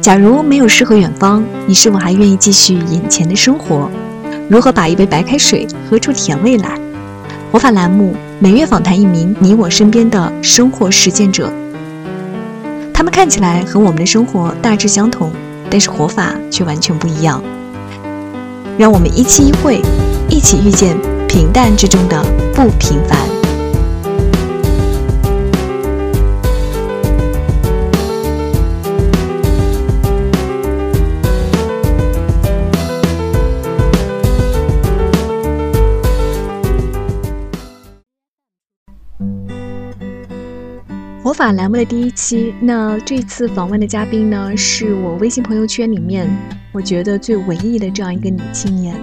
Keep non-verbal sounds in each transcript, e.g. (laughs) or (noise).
假如没有诗和远方，你是否还愿意继续眼前的生活？如何把一杯白开水喝出甜味来？活法栏目每月访谈一名你我身边的生活实践者，他们看起来和我们的生活大致相同，但是活法却完全不一样。让我们一期一会，一起遇见平淡之中的不平凡。法栏目的第一期，那这次访问的嘉宾呢，是我微信朋友圈里面我觉得最文艺的这样一个女青年。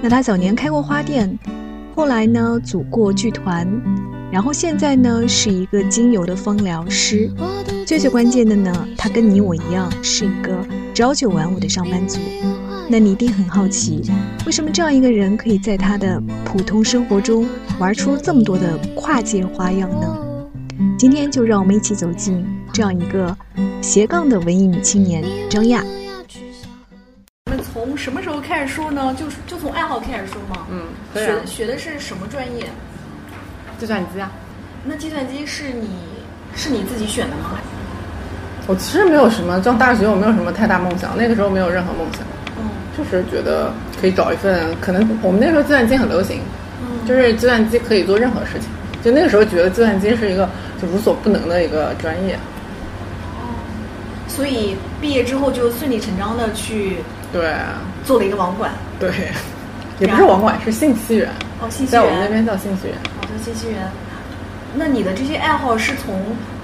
那她早年开过花店，后来呢组过剧团，然后现在呢是一个精油的芳疗师。最最关键的呢，她跟你我一样是一个朝九晚五的上班族。那你一定很好奇，为什么这样一个人可以在她的普通生活中玩出这么多的跨界花样呢？今天就让我们一起走进这样一个斜杠的文艺女青年张亚。我们从什么时候开始说呢？就是就从爱好开始说吗？嗯，学学的是什么专业？计算机啊。那计算机是你是你自己选的吗？我其实没有什么，上大学我没有什么太大梦想，那个时候没有任何梦想。嗯。就是觉得可以找一份，可能我们那时候计算机很流行，嗯，就是计算机可以做任何事情。就那个时候觉得计算机是一个就无所不能的一个专业，哦，所以毕业之后就顺理成章的去对做了一个网管，对，(laughs) 也不是网管是信息员。哦，信息员。在我们那边叫信息员，哦，叫信息员。那你的这些爱好是从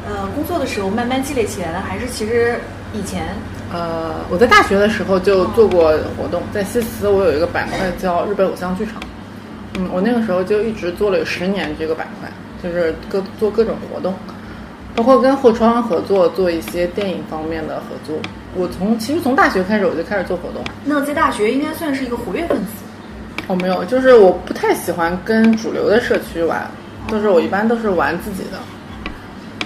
呃工作的时候慢慢积累起来的，还是其实以前？呃，我在大学的时候就做过活动，在西祠我有一个板块叫日本偶像剧场。嗯，我那个时候就一直做了有十年这个板块，就是各做各种活动，包括跟后窗合作做一些电影方面的合作。我从其实从大学开始我就开始做活动。那在大学应该算是一个活跃分子。哦，没有，就是我不太喜欢跟主流的社区玩，就是我一般都是玩自己的。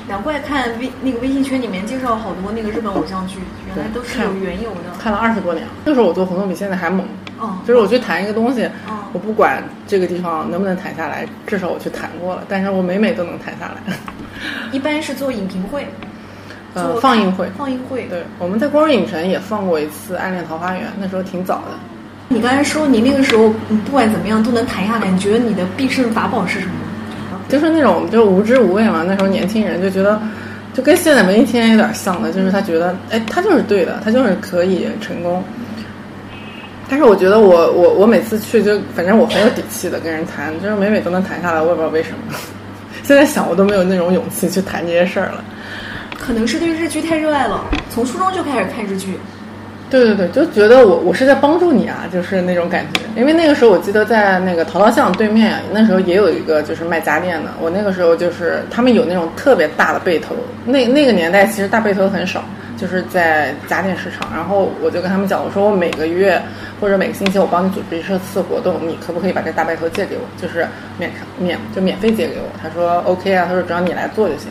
难怪看微那个微信圈里面介绍好多那个日本偶像剧，原来都是有缘由的。看了二十多年，那时候我做活动比现在还猛。哦，就是我去谈一个东西，我不管这个地方能不能谈下来，至少我去谈过了。但是我每每都能谈下来。(laughs) 一般是做影评会，呃，放映会，放映会。对，我们在光影城也放过一次《暗恋桃花源》，那时候挺早的。你刚才说你那个时候不管怎么样都能谈下来，你觉得你的必胜法宝是什么？就是那种就无知无畏嘛，那时候年轻人就觉得，就跟现在文艺青年有点像的，就是他觉得，哎，他就是对的，他就是可以成功。但是我觉得我我我每次去就反正我很有底气的跟人谈，就是每每都能谈下来，我也不知道为什么。现在想我都没有那种勇气去谈这些事儿了。可能是对日剧太热爱了，从初中就开始看日剧。对对对，就觉得我我是在帮助你啊，就是那种感觉。因为那个时候我记得在那个淘淘巷对面，那时候也有一个就是卖家电的。我那个时候就是他们有那种特别大的背头，那那个年代其实大背头很少，就是在家电市场。然后我就跟他们讲，我说我每个月或者每个星期我帮你组织一次活动，你可不可以把这大白头借给我？就是免免就免费借给我。他说 OK 啊，他说只要你来做就行。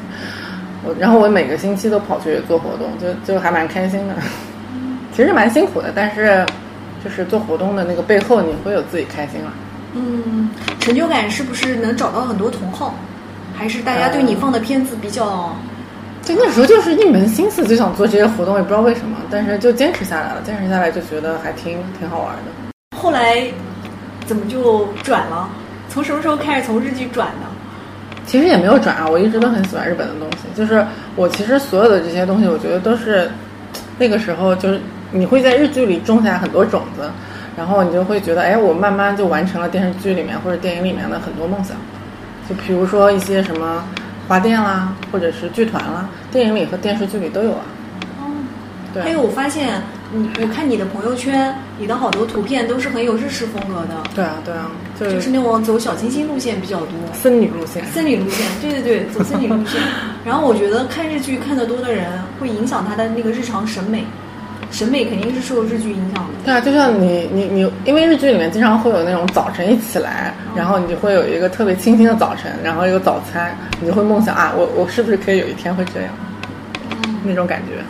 我然后我每个星期都跑去做活动，就就还蛮开心的。其实蛮辛苦的，但是就是做活动的那个背后，你会有自己开心了。嗯，成就感是不是能找到很多同好？还是大家对你放的片子比较？对，那时候就是一门心思就想做这些活动，也不知道为什么，但是就坚持下来了。坚持下来就觉得还挺挺好玩的。后来怎么就转了？从什么时候开始从日剧转的？其实也没有转啊，我一直都很喜欢日本的东西。就是我其实所有的这些东西，我觉得都是那个时候就是。你会在日剧里种下很多种子，然后你就会觉得，哎，我慢慢就完成了电视剧里面或者电影里面的很多梦想。就比如说一些什么花店啦，或者是剧团啦，电影里和电视剧里都有啊。哦，对。还有我发现，你，我看你的朋友圈，你的好多图片都是很有日式风格的。对啊，对啊，就是那种走小清新路线比较多。森女路线。森女路线，对对对，走森女路线。(laughs) 然后我觉得看日剧看得多的人，会影响他的那个日常审美。审美肯定是受日剧影响的。对啊，就像你你你，因为日剧里面经常会有那种早晨一起来，然后你就会有一个特别清新的早晨，然后一个早餐，你就会梦想啊，我我是不是可以有一天会这样？那种感觉。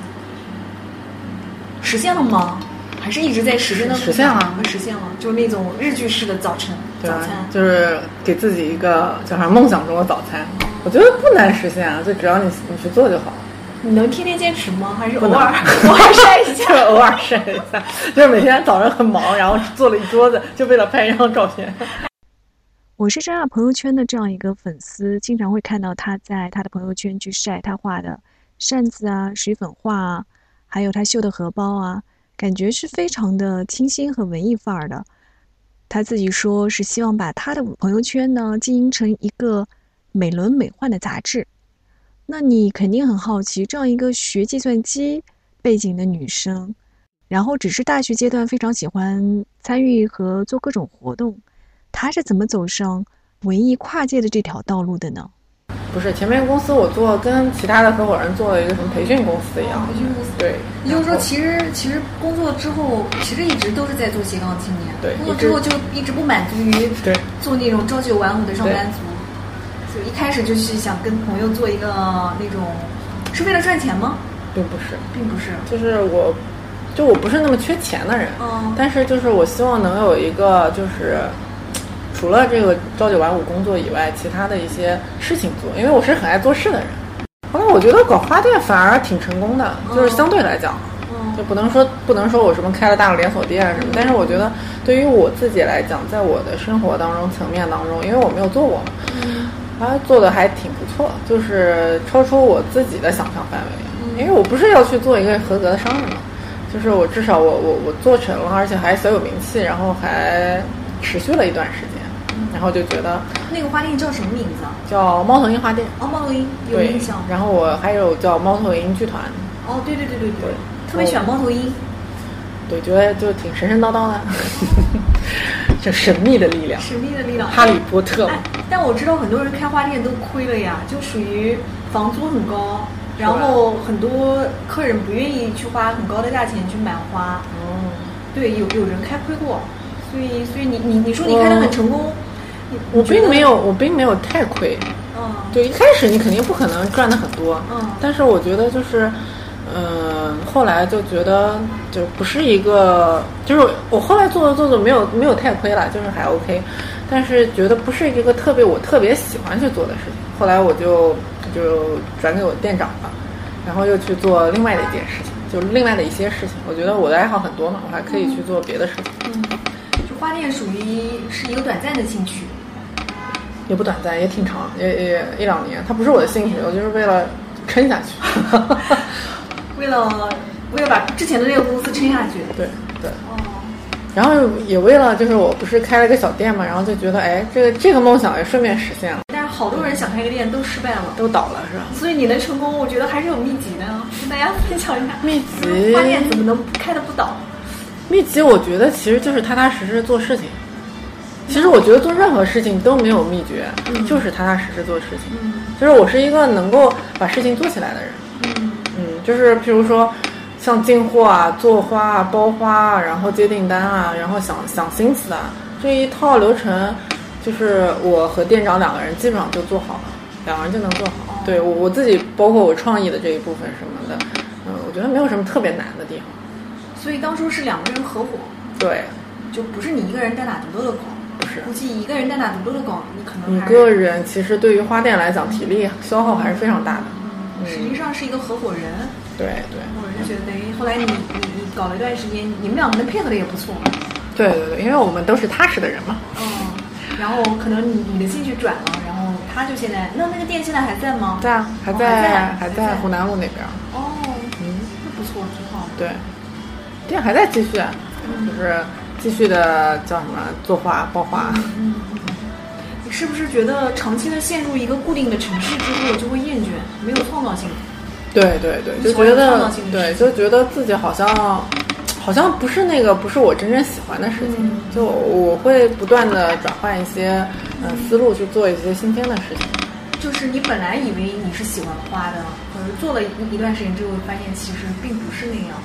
实现了吗？还是一直在实现的？实现了实现了，就是那种日剧式的早晨对吧早餐。？就是给自己一个叫啥梦想中的早餐。我觉得不难实现啊，就只要你你去做就好。你能天天坚持吗？还是偶尔偶尔晒一就下？(laughs) 偶尔晒一下，(laughs) (laughs) 就是每天早上很忙，然后做了一桌子，就为了拍一张照片。我是张亚朋友圈的这样一个粉丝，经常会看到他在他的朋友圈去晒他画的扇子啊、水粉画啊，还有他绣的荷包啊，感觉是非常的清新和文艺范儿的。他自己说是希望把他的朋友圈呢经营成一个美轮美奂的杂志。那你肯定很好奇，这样一个学计算机背景的女生，然后只是大学阶段非常喜欢参与和做各种活动，她是怎么走上文艺跨界的这条道路的呢？不是前面公司我做跟其他的合伙人做了一个什么培训公司一样，培训公司对，也就是说，其实其实工作之后，其实一直都是在做斜杠青年。对工作之后就一直不满足于对做那种朝九晚五的上班族，所以一开始就是想跟朋友做一个那种，是为了赚钱吗？并不是，并不是。就是我，就我不是那么缺钱的人，嗯但是就是我希望能有一个就是。除了这个朝九晚五工作以外，其他的一些事情做，因为我是很爱做事的人。后来我觉得搞花店反而挺成功的，就是相对来讲，嗯就不能说不能说我什么开了大的连锁店什么，但是我觉得对于我自己来讲，在我的生活当中层面当中，因为我没有做过嘛，还做的还挺不错，就是超出我自己的想象范围。因为我不是要去做一个合格的商人嘛，就是我至少我我我做成了，而且还小有名气，然后还持续了一段时间，然后就觉得那个花店叫什么名字啊？叫猫头鹰花店，哦，猫头鹰有印象。，然后我还有叫猫头鹰剧团，哦，对对对对对对，特别喜欢猫头鹰。对，觉得就挺神神叨叨的，(laughs) 这神秘的力量，神秘的力量。哈利波特哎，但我知道很多人开花店都亏了呀，就属于房租很高，然后很多客人不愿意去花很高的价钱去买花。哦，对，有有人开亏过，所以所以你你你说你开的很成功，你我并没有，我并没有太亏，嗯对一开始你肯定不可能赚的很多，嗯但是我觉得就是，嗯、后来就觉得就不是一个，就是我后来做着做着没有没有太亏了，就是还 OK，但是觉得不是一个特别我特别喜欢去做的事情，后来我就就转给我店长了，然后又去做另外的一件事情，就另外的一些事情，我觉得我的爱好很多嘛，我还可以去做别的事情，嗯，就花店属于是一个短暂的兴趣，也不短暂，也挺长，也也一两年，它不是我的兴趣，我就是为了撑下去。为了为了把之前的那个公司撑下去。对对，哦，然后也为了就是我不是开了个小店嘛，然后就觉得哎，这个这个梦想也顺便实现了，但是好多人想开个店都失败了。都倒了是吧？所以你能成功，我觉得还是有秘籍的，跟大家分享一下。秘籍花店怎么能开的不倒？秘籍我觉得其实就是踏踏实实做事情。其实我觉得做任何事情都没有秘诀，就是踏踏实实做事情。嗯就是我是一个能够把事情做起来的人。就是譬如说，像进货啊、做花啊、包花啊，然后接订单啊，然后想想心思啊，这一套流程，就是我和店长两个人基本上就做好了，两个人就能做好。对我我自己，包括我创意的这一部分什么的，嗯，我觉得没有什么特别难的地方。所以当初是两个人合伙，对，就不是你一个人单打独斗的搞。不是估计一个人单打独斗的搞，你可能一个人其实对于花店来讲，体力消耗还是非常大的。嗯实际上是一个合伙人。对对我就觉得等于后来你你你搞了一段时间，你们两个人配合的也不错。对对对，因为我们都是踏实的人嘛。嗯，然后可能你你的兴趣转了，然后他就现在那那个店现在还在吗？在啊，还哦在还还在在湖南路那边。哦，嗯。那不错，挺好。对，店还在继续，啊，就是继续的叫什么作画、包画。嗯，你是不是觉得长期的陷入一个固定的城市之后就会厌倦，没有创造性？对对对，就觉得对，就觉得自己好像好像不是那个不是我真正喜欢的事情，嗯就我会不断的转换一些嗯、呃思路去做一些新鲜的事情。就是你本来以为你是喜欢花的，可是做了一一段时间之后，发现其实并不是那样。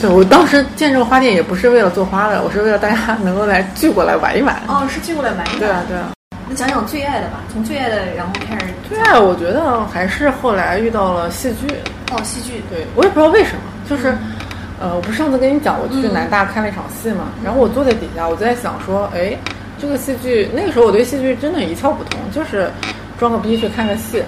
对我当时建这个花店也不是为了做花的，我是为了大家 (laughs) 能够来聚过来玩一玩。哦，是聚过来玩一玩。对啊对啊，那讲讲最爱的吧，从最爱的然后开始。最爱我觉得还是后来遇到了戏剧，哦，戏剧。对我也不知道为什么，就是，呃，我不是上次跟你讲我去南大看了一场戏嘛，然后我坐在底下，我就在想说，哎，这个戏剧那个时候我对戏剧真的一窍不通，就是装个逼去看个戏，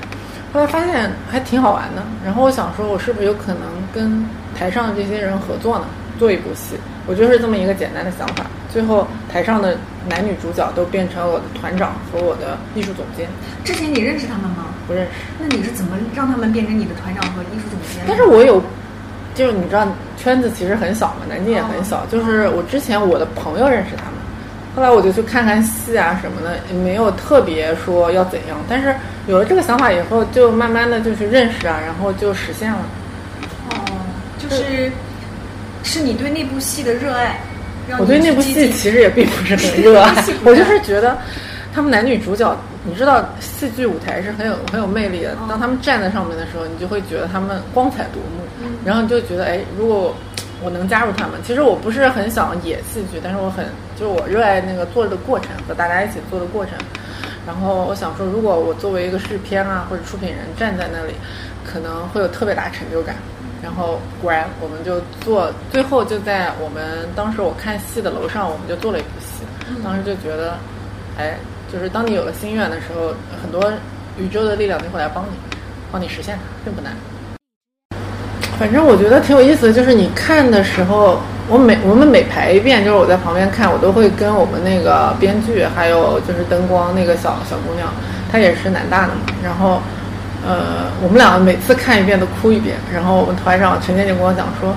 后来发现还挺好玩的，然后我想说，我是不是有可能跟台上的这些人合作呢，做一部戏？我就是这么一个简单的想法。最后台上的男女主角都变成了我的团长和我的艺术总监。之前你认识他们吗？不认识。那你是怎么让他们变成你的团长和艺术总监？但是我有，就是你知道圈子其实很小嘛，南京也很小。就是我之前我的朋友认识他们，后来我就去看看戏啊什么的，也没有特别说要怎样。但是有了这个想法以后，就慢慢的就去认识啊，然后就实现了。哦，就是是你对那部戏的热爱。我对那部戏其实也并不是很热爱，(laughs) 我就是觉得他们男女主角，你知道戏剧舞台是很有很有魅力的。当他们站在上面的时候，你就会觉得他们光彩夺目，然后你就觉得，哎，如果我能加入他们，其实我不是很想演戏剧，但是我很就是我热爱那个做的过程和大家一起做的过程。然后我想说，如果我作为一个制片啊或者出品人站在那里，可能会有特别大成就感。然后果然，我们就做，最后就在我们当时我看戏的楼上，我们就做了一部戏。当时就觉得，哎，就是当你有了心愿的时候，很多宇宙的力量就会来帮你，帮你实现它，并不难。反正我觉得挺有意思的，就是你看的时候，我每我们每排一遍，就是我在旁边看，我都会跟我们那个编剧，还有就是灯光那个小小姑娘，她也是南大的嘛，然后。呃，我们两个每次看一遍都哭一遍，然后我们团长陈建就跟我讲说，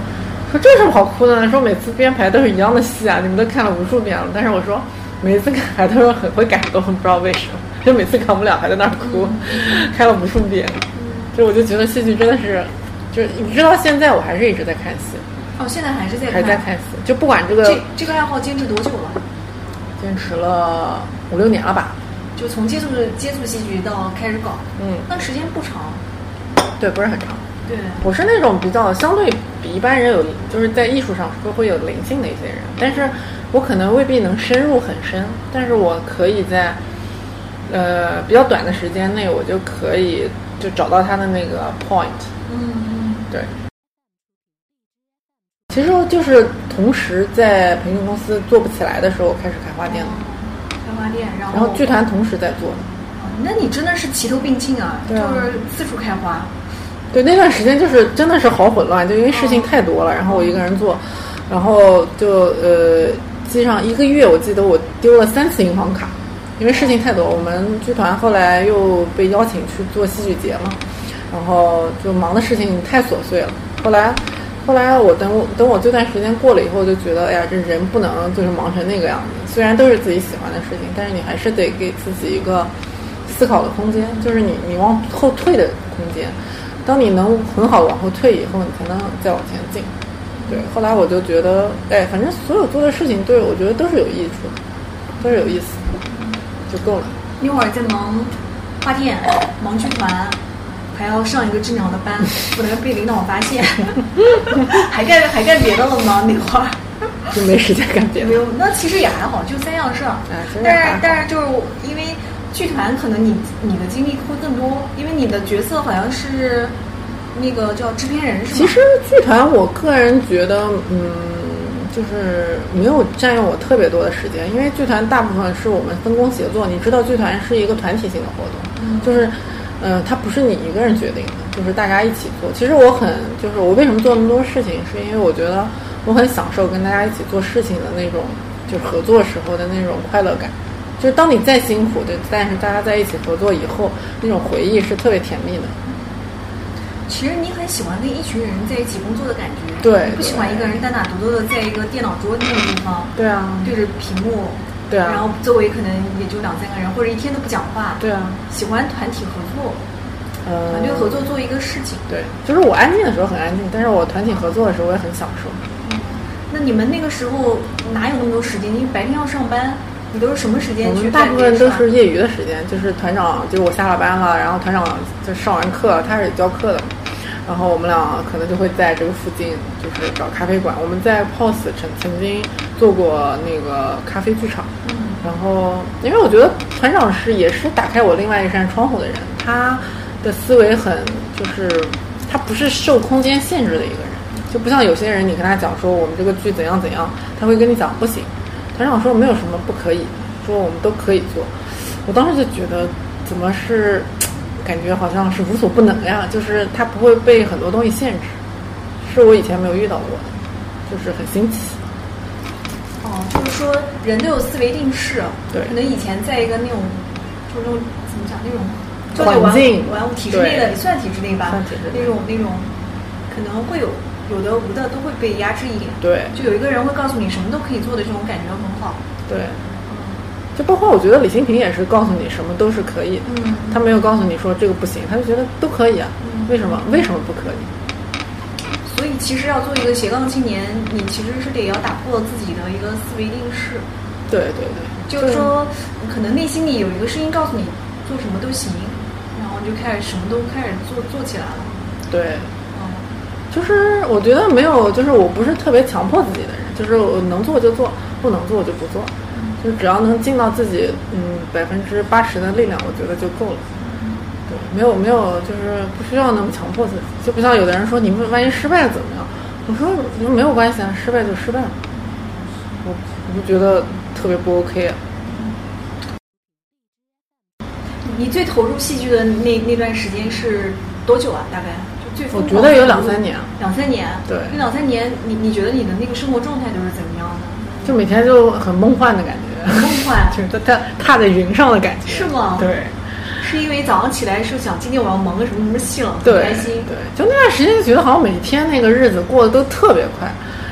说这有什么好哭的呢？说每次编排都是一样的戏啊，你们都看了无数遍了。但是我说每一次看还都是很会感动，不知道为什么，就每次看我们俩还在那儿哭，(laughs) 看了无数遍。就我就觉得戏剧真的是，就是你知道现在我还是一直在看戏。哦，现在还是在还在看戏，就不管这个这这个爱好坚持多久了？坚持了五六年了吧。就从接触接触戏剧到开始搞，嗯，那时间不长，对，不是很长。对，我是那种比较相对比一般人有，就是在艺术上会会有灵性的一些人，但是我可能未必能深入很深，但是我可以在呃比较短的时间内，我就可以就找到他的那个 point。嗯嗯，对。其实就是同时在培训公司做不起来的时候，开始开花店的。花店，然后剧团同时在做，那你真的是齐头并进啊，就是四处开花。对，那段时间就是真的是好混乱，就因为事情太多了，然后我一个人做，然后就呃，机上一个月，我记得我丢了三次银行卡，因为事情太多。我们剧团后来又被邀请去做戏剧节嘛，然后就忙的事情太琐碎了。后来。后来我等我等我这段时间过了以后，就觉得哎呀，这人不能就是忙成那个样子。虽然都是自己喜欢的事情，但是你还是得给自己一个思考的空间，就是你你往后退的空间。当你能很好的往后退以后，你才能再往前进。对，后来我就觉得，哎，反正所有做的事情，对我觉得都是有益处的，都是有意思，就够了。一会儿在忙花店，忙剧团。还要上一个治疗的班，(laughs) 不能被领导发现。(laughs) 还干还干别的了吗？(laughs) 那会儿就没时间干别的。没有，那其实也还好，就三样事儿。但是但是就是因为剧团，可能你你的精力会更多，因为你的角色好像是那个叫制片人，是吗？其实剧团，我个人觉得，嗯，就是没有占用我特别多的时间，因为剧团大部分是我们分工协作。你知道，剧团是一个团体性的活动，就是。嗯，它不是你一个人决定的，就是大家一起做。其实我很，就是我为什么做那么多事情，是因为我觉得我很享受跟大家一起做事情的那种，就是合作时候的那种快乐感。就是当你再辛苦的，但是大家在一起合作以后，那种回忆是特别甜蜜的。其实你很喜欢跟一群人在一起工作的感觉，对，不喜欢一个人单打独斗的在一个电脑桌那个地方，对啊，对着屏幕。对啊，然后周围可能也就两三个人，或者一天都不讲话。对啊，喜欢团体合作，呃，团队合作做一个事情。对，就是我安静的时候很安静，但是我团体合作的时候我也很享受。那你们那个时候哪有那么多时间？因为白天要上班，你都是什么时间去？大部分都是业余的时间，就是团长，就是我下了班了，然后团长就上完课，他是教课的。然后我们俩可能就会在这个附近，就是找咖啡馆。我们在 POS 曾曾经做过那个咖啡剧场。然后，因为我觉得团长是也是打开我另外一扇窗户的人，他的思维很就是他不是受空间限制的一个人，就不像有些人，你跟他讲说我们这个剧怎样怎样，他会跟你讲不行。团长说没有什么不可以，说我们都可以做。我当时就觉得怎么是感觉好像是无所不能呀，就是他不会被很多东西限制，是我以前没有遇到过的，就是很新奇。哦，就是说人都有思维定式，对，可能以前在一个那种，就是那种怎么讲那种。环境，玩物体制内的也算体制内吧，体制内那种那种，可能会有有的无的都会被压制一点。对，就有一个人会告诉你什么都可以做的这种感觉很好。对，就包括我觉得李新平也是告诉你什么都是可以的。嗯，他没有告诉你说这个不行，他就觉得都可以啊。为什么？为什么不可以？所以其实要做一个斜杠青年，你其实是得要打破自己的一个思维定式。对对对，就是说，可能内心里有一个声音告诉你做什么都行。然后就开始什么都开始做做起来了，对，嗯，就是我觉得没有，就是我不是特别强迫自己的人，就是我能做就做，不能做就不做，就只要能尽到自己嗯百分之八十的力量，我觉得就够了。对，没有没有，就是不需要那么强迫自己，就不像有的人说你们万一失败了怎么样？我说没有关系啊，失败就失败了，我我就觉得特别不 OK。你最投入戏剧的那那段时间是多久啊？大概就最我觉得有两三年。两三年。对。那两三年，你你觉得你的那个生活状态都是怎么样的？就每天就很梦幻的感觉。梦幻。(laughs) 就是踏踏在云上的感觉。是吗？对。是因为早上起来是想今天我要忙个什么什么戏了，很开心。对。就那段时间就觉得好像每天那个日子过得都特别快，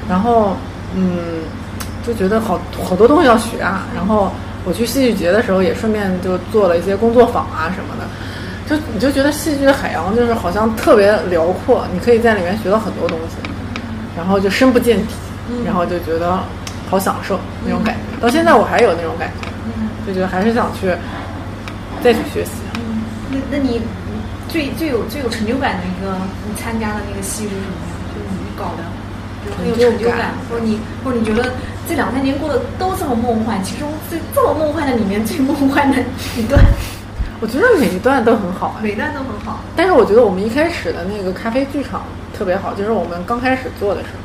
然后嗯，就觉得好好多东西要学啊，然后。我去戏剧节的时候，也顺便就做了一些工作坊啊什么的，就你就觉得戏剧的海洋就是好像特别辽阔，你可以在里面学到很多东西，然后就深不见底，然后就觉得好享受那种感觉。到现在我还有那种感觉，就觉得还是想去再去学习。那那你最最有最有成就感的一个你参加的那个戏是什么呀？就是你搞的，很有成就感，或者你或者你觉得。这两三年过得都这么梦幻，其中最这么梦幻的里面最梦幻的一段，(laughs) 我觉得每一段都很好，(laughs) 每一段都很好。但是我觉得我们一开始的那个咖啡剧场特别好，就是我们刚开始做的时候，嗯，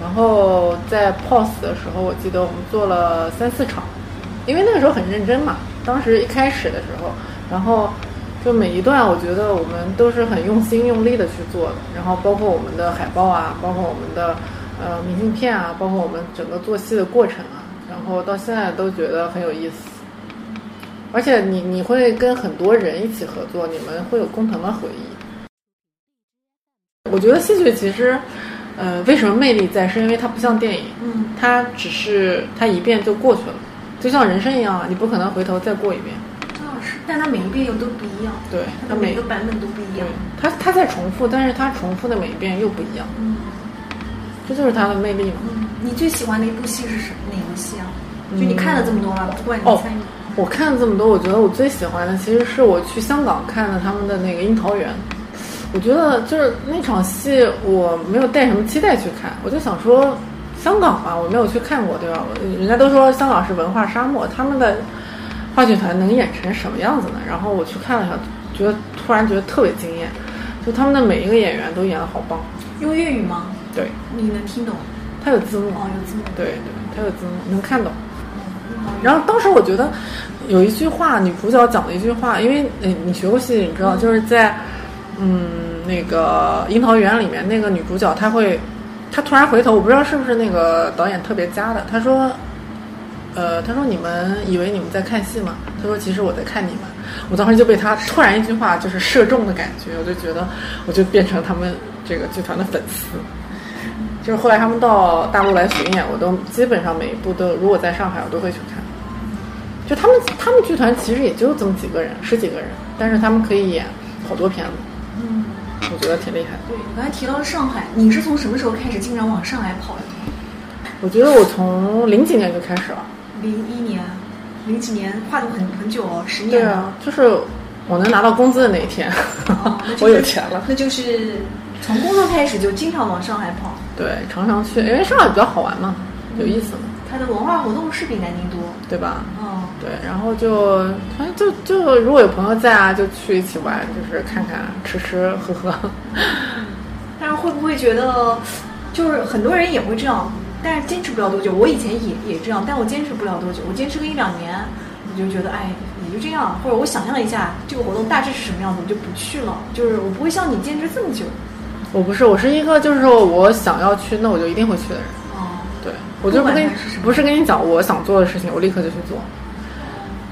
然后在 POS 的时候，我记得我们做了三四场，因为那个时候很认真嘛。当时一开始的时候，然后就每一段，我觉得我们都是很用心用力的去做的，然后包括我们的海报啊，包括我们的。呃，明信片啊，包括我们整个做戏的过程啊，然后到现在都觉得很有意思。而且你你会跟很多人一起合作，你们会有共同的回忆。我觉得戏剧其实，呃，为什么魅力在，是因为它不像电影，嗯，它只是它一遍就过去了，就像人生一样啊，你不可能回头再过一遍。啊，是，但它每一遍又都不一样。对，它每个版本都不一样。它它在重复，但是它重复的每一遍又不一样。嗯。这就是它的魅力嘛。嗯，你最喜欢的一部戏是什哪部戏啊？就你看了这么多了，不管你参与。我看了这么多，我觉得我最喜欢的其实是我去香港看的他们的那个《樱桃园》。我觉得就是那场戏，我没有带什么期待去看，我就想说，香港嘛，我没有去看过，对吧？人家都说香港是文化沙漠，他们的话剧团能演成什么样子呢？然后我去看了一下，觉得突然觉得特别惊艳，就他们的每一个演员都演的好棒。用粤语吗？对，你能听懂？他有字幕哦，有字幕。对对，他有字幕，能看懂。然后当时我觉得有一句话，女主角讲的一句话，因为你你学过戏，你知道，就是在嗯那个《樱桃园》里面，那个女主角她会，她突然回头，我不知道是不是那个导演特别加的，她说，呃，她说你们以为你们在看戏吗？她说其实我在看你们。我当时就被她突然一句话就是射中的感觉，我就觉得我就变成他们这个剧团的粉丝。就是后来他们到大陆来巡演，我都基本上每一部都，如果在上海，我都会去看。就他们，他们剧团其实也就这么几个人，十几个人，但是他们可以演好多片子。嗯，我觉得挺厉害。对，你刚才提到了上海，你是从什么时候开始经常往上海跑的？我觉得我从零几年就开始了。零一年，零几年跨度很很久哦，十年。对啊，就是我能拿到工资的那一天，(laughs) 我有钱了。那就是从工作开始就经常往上海跑。对，常常去，因为上海比较好玩嘛，有意思嘛。它的文化活动是比南京多，对吧？哦，对，然后就反正就就如果有朋友在啊，就去一起玩，就是看看吃吃喝喝。(laughs) 但是会不会觉得就是很多人也会这样，但是坚持不了多久。我以前也也这样，但我坚持不了多久。我坚持个一两年，我就觉得哎，也就这样。或者我想象一下这个活动大致是什么样子，我就不去了。就是我不会像你坚持这么久。我不是，我是一个就是说我想要去，那我就一定会去的人。哦，对，我就不跟不是跟你讲我想做的事情，我立刻就去做。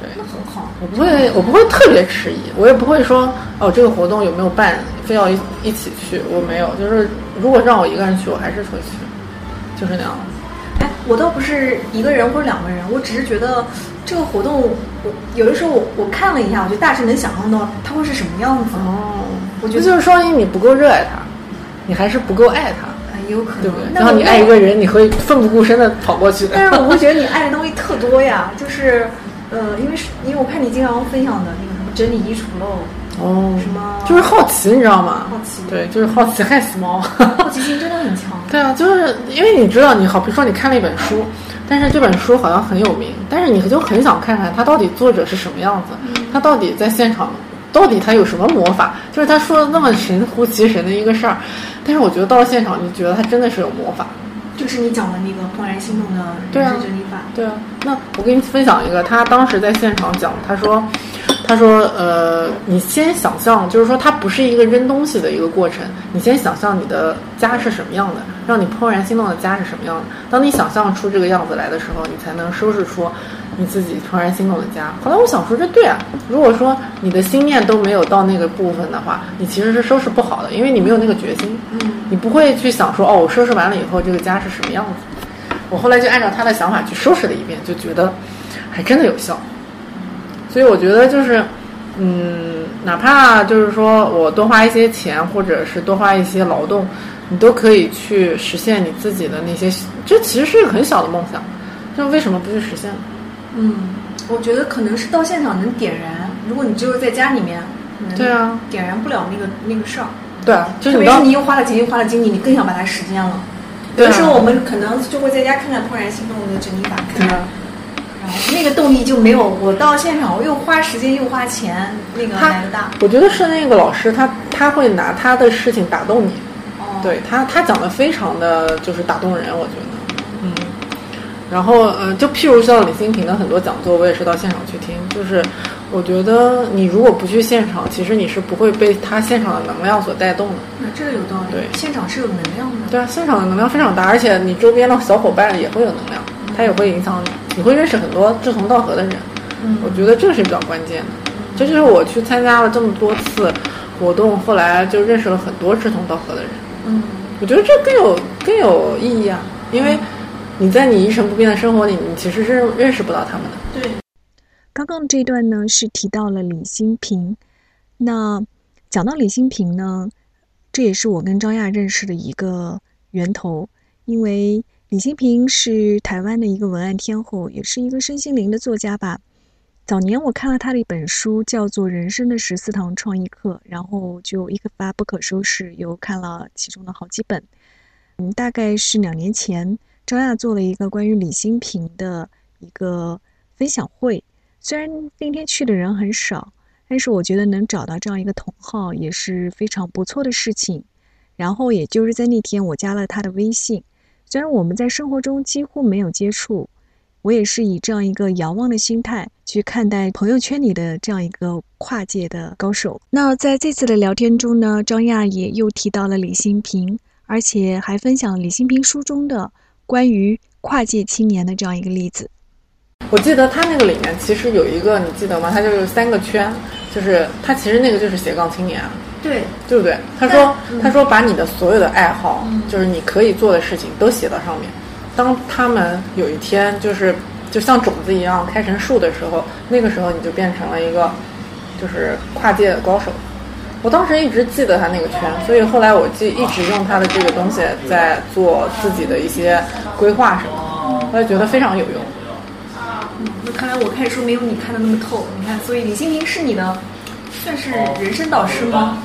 对，那很好。我不会，我不会特别迟疑，我也不会说哦，这个活动有没有办，非要一一起去，我没有。就是如果让我一个人去，我还是会去，就是那样子。哎，我倒不是一个人或者两个人，我只是觉得这个活动，我有的时候我我看了一下，我就大致能想象到它会是什么样子。哦，我觉得就是说明你不够热爱它，你还是不够爱它，有可能。对不对？那然后你爱一个人，你会奋不顾身的跑过去。但是我会觉得你爱的东西特多呀，(laughs) 就是呃，因为是因为我看你经常分享的那个什么整理衣橱喽，哦，什么就是好奇，你知道吗？好奇对，就是好奇害死猫。好奇心真的很强。对啊，就是因为你知道，你好，比如说你看了一本书，但是这本书好像很有名，但是你就很想看看它到底作者是什么样子，嗯他到底在现场，到底他有什么魔法？就是他说的那么神乎其神的一个事儿，但是我觉得到了现场，你觉得他真的是有魔法。就是你讲的那个怦然心动的对啊人生整理法。对啊，那我给你分享一个，他当时在现场讲，他说，他说，呃，你先想象，就是说它不是一个扔东西的一个过程，你先想象你的家是什么样的，让你怦然心动的家是什么样的。当你想象出这个样子来的时候，你才能收拾出你自己怦然心动的家。后来我想说，这对啊，如果说你的心念都没有到那个部分的话，你其实是收拾不好的，因为你没有那个决心，嗯，你不会去想说，哦，我收拾完了以后，这个家是什么样子。我后来就按照他的想法去收拾了一遍，就觉得还真的有效。所以我觉得就是，嗯，哪怕就是说我多花一些钱，或者是多花一些劳动，你都可以去实现你自己的那些，这其实是一个很小的梦想，就为什么不去实现呢？嗯，我觉得可能是到现场能点燃，如果你只有在家里面，对啊点燃不了那个那个事儿。对啊，就是你当特别是你又花了钱又花了精力，你更想把它实践了。有的时候我们可能就会在家看看怦然心动的整理法，看看，对啊然后那个动力就没有我到现场我又花时间又花钱那个他来的大。我觉得是那个老师他他会拿他的事情打动你，哦，对他，他讲的非常的就是打动人，我觉得，嗯。然后，呃，就譬如像李新平的很多讲座，我也是到现场去听。就是我觉得你如果不去现场，其实你是不会被他现场的能量所带动的。那这个有道理。对现场是有能量的。对啊，现场的能量非常大，而且你周边的小伙伴也会有能量，他也会影响你，你会认识很多志同道合的人。嗯我觉得这个是比较关键的。这就是我去参加了这么多次活动，后来就认识了很多志同道合的人。嗯，我觉得这更有更有意义啊，因为你在你一成不变的生活里，你其实是认识不到他们的。对。刚刚这段呢是提到了李新平，那讲到李新平呢，这也是我跟张亚认识的一个源头，因为李新平是台湾的一个文案天后，也是一个身心灵的作家吧。早年我看了他的一本书，叫做《人生的十四堂创意课》，然后就一发不可收拾，又看了其中的好几本。嗯，大概是两年前，张亚做了一个关于李新平的一个分享会。虽然那天去的人很少，但是我觉得能找到这样一个同好也是非常不错的事情。然后也就是在那天，我加了他的微信。虽然我们在生活中几乎没有接触，我也是以这样一个遥望的心态去看待朋友圈里的这样一个跨界的高手。那在这次的聊天中呢，张亚也又提到了李新平，而且还分享李新平书中的关于跨界青年的这样一个例子。我记得他那个里面其实有一个，你记得吗？他就是三个圈，就是他其实那个就是斜杠青年啊，对，对不对？他说，嗯他说把你的所有的爱好，嗯就是你可以做的事情都写到上面。当他们有一天就是就像种子一样开成树的时候，那个时候你就变成了一个就是跨界的高手。我当时一直记得他那个圈，所以后来我记一直用他的这个东西在做自己的一些规划什么的，我也觉得非常有用。嗯，那看来我看书没有你看的那么透。你看，所以李新平是你的算是人生导师吗？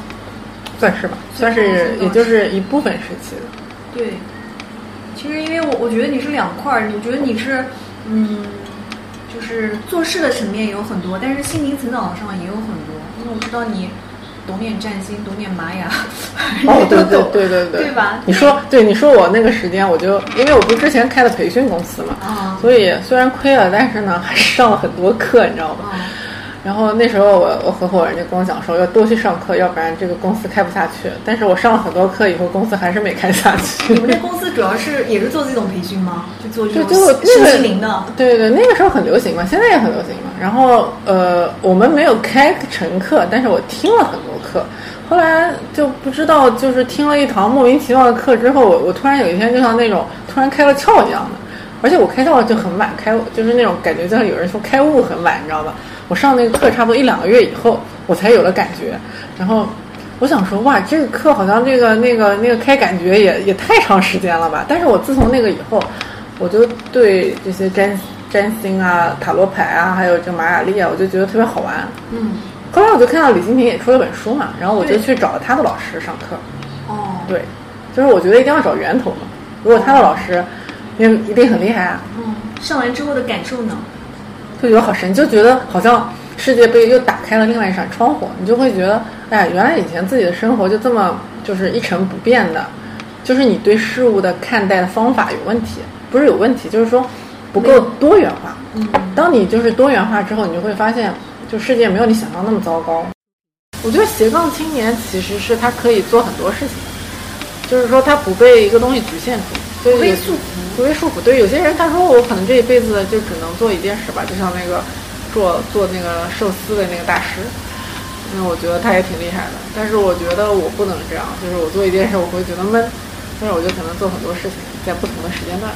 算是吧，算是也就是一部分时期的。对，其实因为我我觉得你是两块儿，我觉得你是嗯，就是做事的层面有很多，但是心灵成长上也有很多。因为我知道你懂点占星，懂点玛雅，哦，对对 (laughs) 对对对，对吧？你说，对你说我那个时间，我就因为我不是之前开的培训公司嘛，啊所以虽然亏了，但是呢还是上了很多课，你知道吗？啊，然后那时候我我合伙人就跟我讲说要多去上课，要不然这个公司开不下去。但是我上了很多课以后，公司还是没开下去。(laughs) 你们这公司主要是也是做这种培训吗？就做这种心灵的。对对，那个时候很流行嘛，现在也很流行嘛。然后呃，我们没有开成课，但是我听了很多课。后来就不知道，就是听了一堂莫名其妙的课之后，我我突然有一天就像那种突然开了窍一样的，而且我开窍就很晚，开就是那种感觉，就像有人说开悟很晚，你知道吧？我上那个课差不多一两个月以后，我才有了感觉。然后我想说，哇，这个课好像那个那个那个开感觉也也太长时间了吧？但是我自从那个以后，我就对这些占占星啊、塔罗牌啊，还有这玛雅历啊，我就觉得特别好玩。嗯，后来我就看到李金平也出了本书嘛，然后我就去找了他的老师上课。哦，对，就是我觉得一定要找源头嘛。如果他的老师，因为一定很厉害啊，嗯，上完之后的感受呢？就觉得好神，就觉得好像世界杯又打开了另外一扇窗户，你就会觉得，哎呀，原来以前自己的生活就这么就是一成不变的，就是你对事物的看待的方法有问题，不是有问题，就是说不够多元化。嗯，当你就是多元化之后，你就会发现，就世界没有你想象那么糟糕。我觉得斜杠青年其实是他可以做很多事情，就是说他不被一个东西局限住，所以有不被束缚不被束缚。对，有些人他说我可能这一辈子就只能做一件事吧，就像那个做做那个寿司的那个大师，那我觉得他也挺厉害的。但是我觉得我不能这样，就是我做一件事我会觉得闷，但是我就可能做很多事情，在不同的时间段。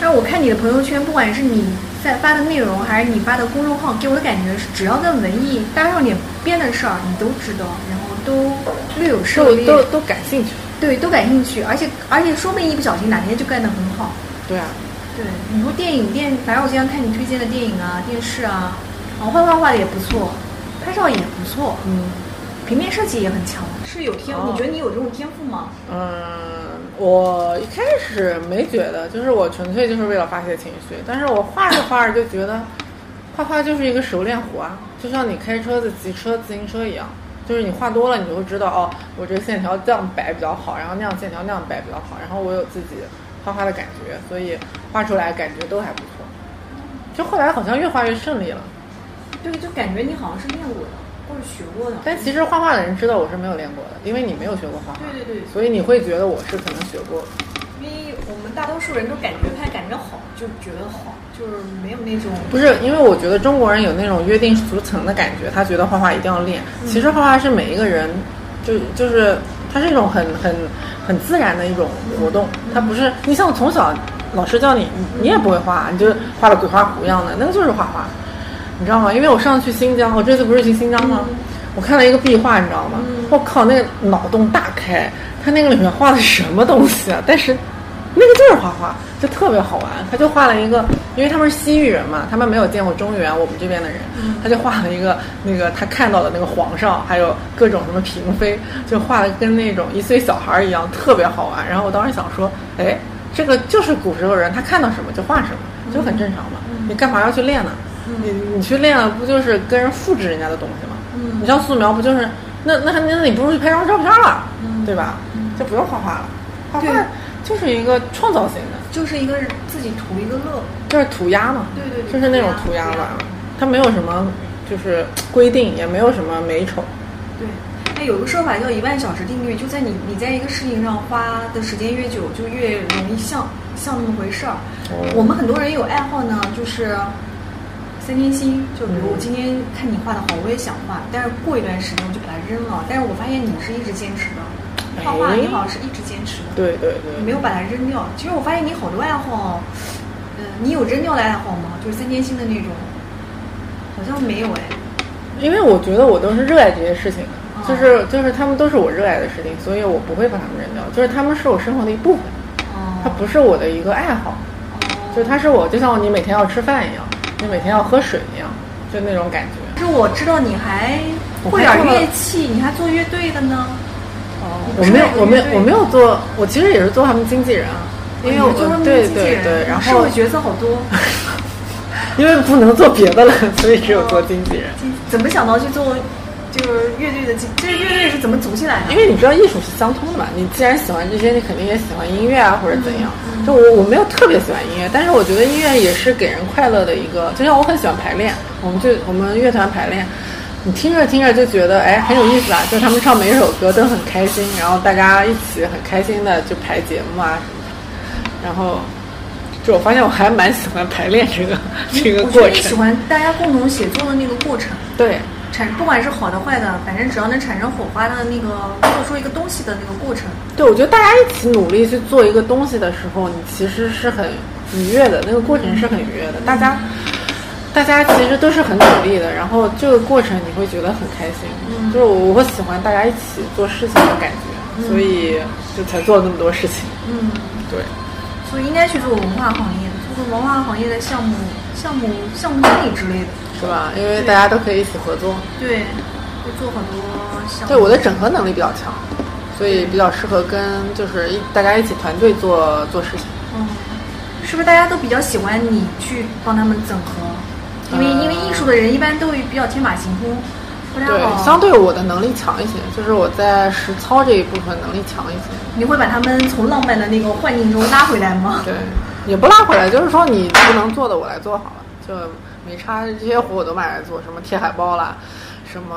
但是我看你的朋友圈，不管是你在发的内容，还是你发的公众号，给我的感觉是，只要跟文艺搭上点边的事儿，你都知道，然后都略有涉猎，都都都感兴趣。对，都感兴趣，而且而且说不定一不小心哪天就干得很好。对啊，对，你说电影电，反正我经常看你推荐的电影啊、电视啊，然后画画画的也不错，拍照也不错，嗯。平面设计也很强，是有天，哦你觉得你有这种天赋吗？嗯，我一开始没觉得，就是我纯粹就是为了发泄情绪，但是我画着画着就觉得，画画就是一个熟练活啊，就像你开车子、骑车、自行车一样，就是你画多了，你就会知道哦，我这个线条这样摆比较好，然后那样线条那样摆比较好，然后我有自己画画的感觉，所以画出来感觉都还不错。就后来好像越画越顺利了，对，就感觉你好像是练过的，或者学过的。但其实画画的人知道我是没有练过的，因为你没有学过画画，对对对所以你会觉得我是可能学过。因为我们大多数人都感觉他感觉好，就觉得好，就是没有那种不是，因为我觉得中国人有那种约定俗成的感觉，他觉得画画一定要练。其实画画是每一个人，就就是它是一种很很很自然的一种活动，它不是你像从小老师教你，你你也不会画，你就画的鬼画符一样的，那个就是画画，你知道吗？因为我上次去新疆，我这次不是去新疆吗？我看了一个壁画，你知道吗？我靠，那个脑洞大开，他那个里面画的什么东西啊？但是那个就是画画，就特别好玩。他就画了一个，因为他们是西域人嘛，他们没有见过中原我们这边的人，他就画了一个那个他看到的那个皇上，还有各种什么嫔妃，就画的跟那种一岁小孩一样，特别好玩。然后我当时想说，哎，这个就是古时候人，他看到什么就画什么，就很正常嘛。你干嘛要去练呢？你你去练了，不就是跟人复制人家的东西吗？嗯你像素描，不就是那那那你不如去拍张照片了，嗯对吧？就不用画画了，画对画就是一个创造型的，就是一个自己图一个乐。就是涂鸦嘛，对对对就是那种涂鸦吧，它没有什么就是规定，也没有什么美丑，对，哎，有个说法叫一万小时定律，就在你你在一个事情上花的时间越久，就越容易像像那么回事儿。哦。我们很多人有爱好呢，就是三天星，就比如我今天看你画的好，我也想画，但是过一段时间我就把它扔了。但是我发现你是一直坚持的，画画哎你好像是一直坚持的，对对对，你没有把它扔掉。其实我发现你好多爱好，嗯、你有扔掉的爱好吗？就是三天星的那种，好像没有哎。因为我觉得我都是热爱这些事情的，哦就是就是他们都是我热爱的事情，所以我不会把他们扔掉，就是他们是我生活的一部分，哦，它不是我的一个爱好。就是它是我，就像你每天要吃饭一样，你每天要喝水一样，就那种感觉。是我知道你还会点乐器，你还做乐队的呢。我没有，我没有我没有做，我其实也是做他们经纪人啊，因为我做他们对经纪人对对，然后社会角色好多。(laughs) 因为不能做别的了，(laughs) 所以只有做经纪人。怎么想到去做就是乐队的经，这乐队是怎么组起来的？因为你知道艺术是相通的嘛，你既然喜欢这些，你肯定也喜欢音乐啊，或者怎样。就我我没有特别喜欢音乐，但是我觉得音乐也是给人快乐的一个，就像我很喜欢排练，我们就我们乐团排练，你听着听着就觉得哎很有意思啊，就他们唱每一首歌都很开心，然后大家一起很开心的就排节目啊什么的，然后。就我发现我还蛮喜欢排练这个这个过程。你喜欢大家共同写作的那个过程。对，产不管是好的坏的，反正只要能产生火花的那个做出一个东西的那个过程。对，我觉得大家一起努力去做一个东西的时候，你其实是很愉悦的，那个过程是很愉悦的。大家大家其实都是很努力的，然后这个过程你会觉得很开心。嗯。就是我我喜欢大家一起做事情的感觉，所以就才做了那么多事情。嗯，对。所以应该去做文化行业，做做文化行业的项目、项目、项目经理之类的，是吧？因为大家都可以一起合作。对，会做很多项目。对，我的整合能力比较强，所以比较适合跟就是一大家一起团队做做事情。嗯，是不是大家都比较喜欢你去帮他们整合？因为因为艺术的人一般都会比较天马行空。对，相对我的能力强一些，就是我在实操这一部分能力强一些。你会把他们从浪漫的那个幻境中拉回来吗？对，也不拉回来，就是说你不能做的我来做好了，就没差。这些活我都买来做，什么贴海报啦，什么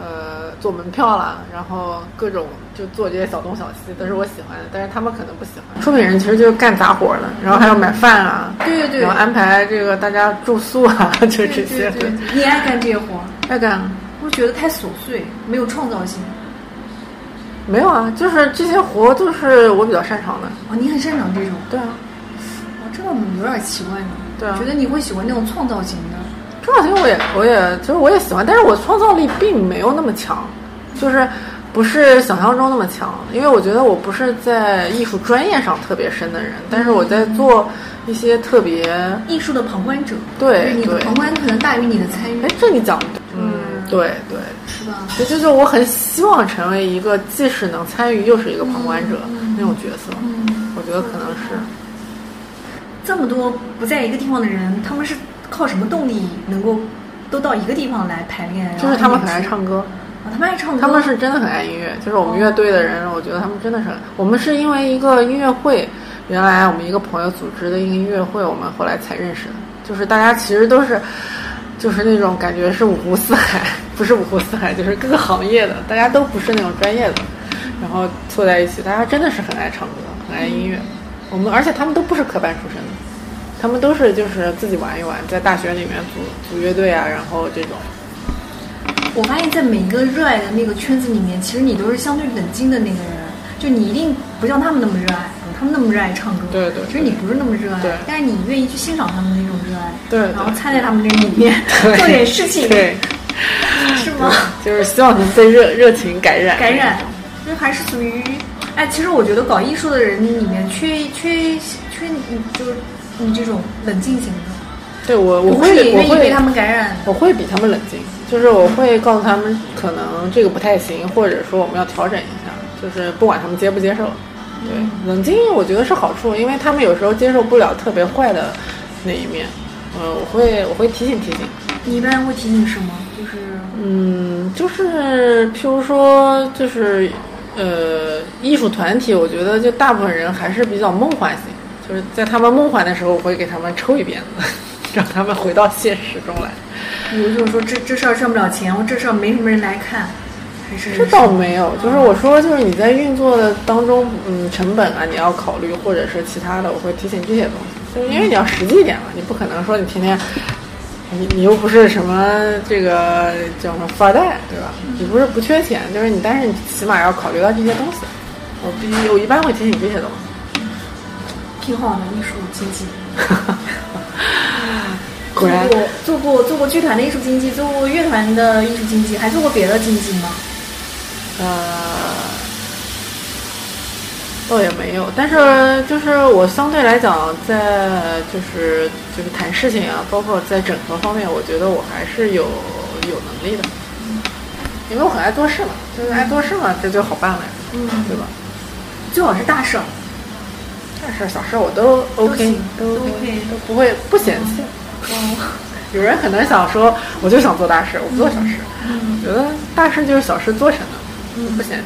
呃做门票啦，然后各种就做这些小东小西都是我喜欢的，但是他们可能不喜欢。出品人其实就是干杂活的，然后还要买饭啊，对对对，然后安排这个大家住宿啊，(laughs) 就这些。对你爱干这些活？爱干。我觉得太琐碎，没有创造性。没有啊，就是这些活都是我比较擅长的。哦，你很擅长这种？对啊。哦，这个有点奇怪呢。对啊。觉得你会喜欢那种创造型的。创造型我也我也其实我也喜欢，但是我创造力并没有那么强，就是不是想象中那么强。因为我觉得我不是在艺术专业上特别深的人，但是我在做一些特别艺术的旁观者。对，你的旁观可能大于你的参与。哎，这你讲的。嗯，对对，是吧？就就是我很希望成为一个既是能参与又是一个旁观者那种角色。嗯，我觉得可能是这么多不在一个地方的人，他们是靠什么动力能够都到一个地方来排练？就是他们很爱唱歌啊，他们爱唱歌，他们是真的很爱音乐。就是我们乐队的人，我觉得他们真的是。我们是因为一个音乐会，原来我们一个朋友组织的一个音乐会，我们后来才认识的。就是大家其实都是。就是那种感觉是五湖四海，不是五湖四海，就是各个行业的，大家都不是那种专业的，然后凑在一起，大家真的是很爱唱歌，很爱音乐。我们而且他们都不是科班出身的，他们都是就是自己玩一玩，在大学里面组组乐队啊，然后这种。我发现，在每一个热爱的那个圈子里面，其实你都是相对冷静的那个人，就你一定不像他们那么热爱。他们那么热爱唱歌，对对，其实你不是那么热爱，但是你愿意去欣赏他们那种热爱，对，然后参在他们这里面 (laughs) 做点事情，对，(laughs) 是吗？就是希望能被热热情感染，感染，就还是属于，哎，其实我觉得搞艺术的人里面缺缺缺，就是你这种冷静型的。对我，我会我会被他们感染，我会比他们冷静，就是我会告诉他们可能这个不太行，或者说我们要调整一下，就是不管他们接不接受。对，冷静我觉得是好处，因为他们有时候接受不了特别坏的那一面。嗯，我会我会提醒提醒。你一般会提醒什么？就是嗯，就是譬如说，就是呃，艺术团体，我觉得就大部分人还是比较梦幻型，就是在他们梦幻的时候，我会给他们抽一鞭子，(laughs) 让他们回到现实中来。比如就是说，这这事儿挣不了钱，我这事儿没什么人来看。还是这倒没有，就是我说，就是你在运作的当中，嗯，成本啊，你要考虑，或者是其他的，我会提醒这些东西，就是因为你要实际一点嘛，你不可能说你天天，你你又不是什么这个叫什么富二代，对吧？你不是不缺钱，就是你，但是你起码要考虑到这些东西。我必须，我一般会提醒这些东西。挺好的，艺术经济。(laughs) 果然，做过做过剧团的艺术经济，做过乐团的艺术经济，还做过别的经济吗？呃，倒也没有，但是就是我相对来讲，在就是就是谈事情啊，包括在整合方面，我觉得我还是有有能力的，因为我很爱做事嘛，就是爱做事嘛，这就好办了呀，嗯，对吧？最好是大事儿，大事儿、小事儿我都 OK，都 OK，都不会不嫌弃。哦，(laughs) 有人可能想说，我就想做大事，我不做小事。嗯我觉得大事就是小事做成的，嗯不嫌弃。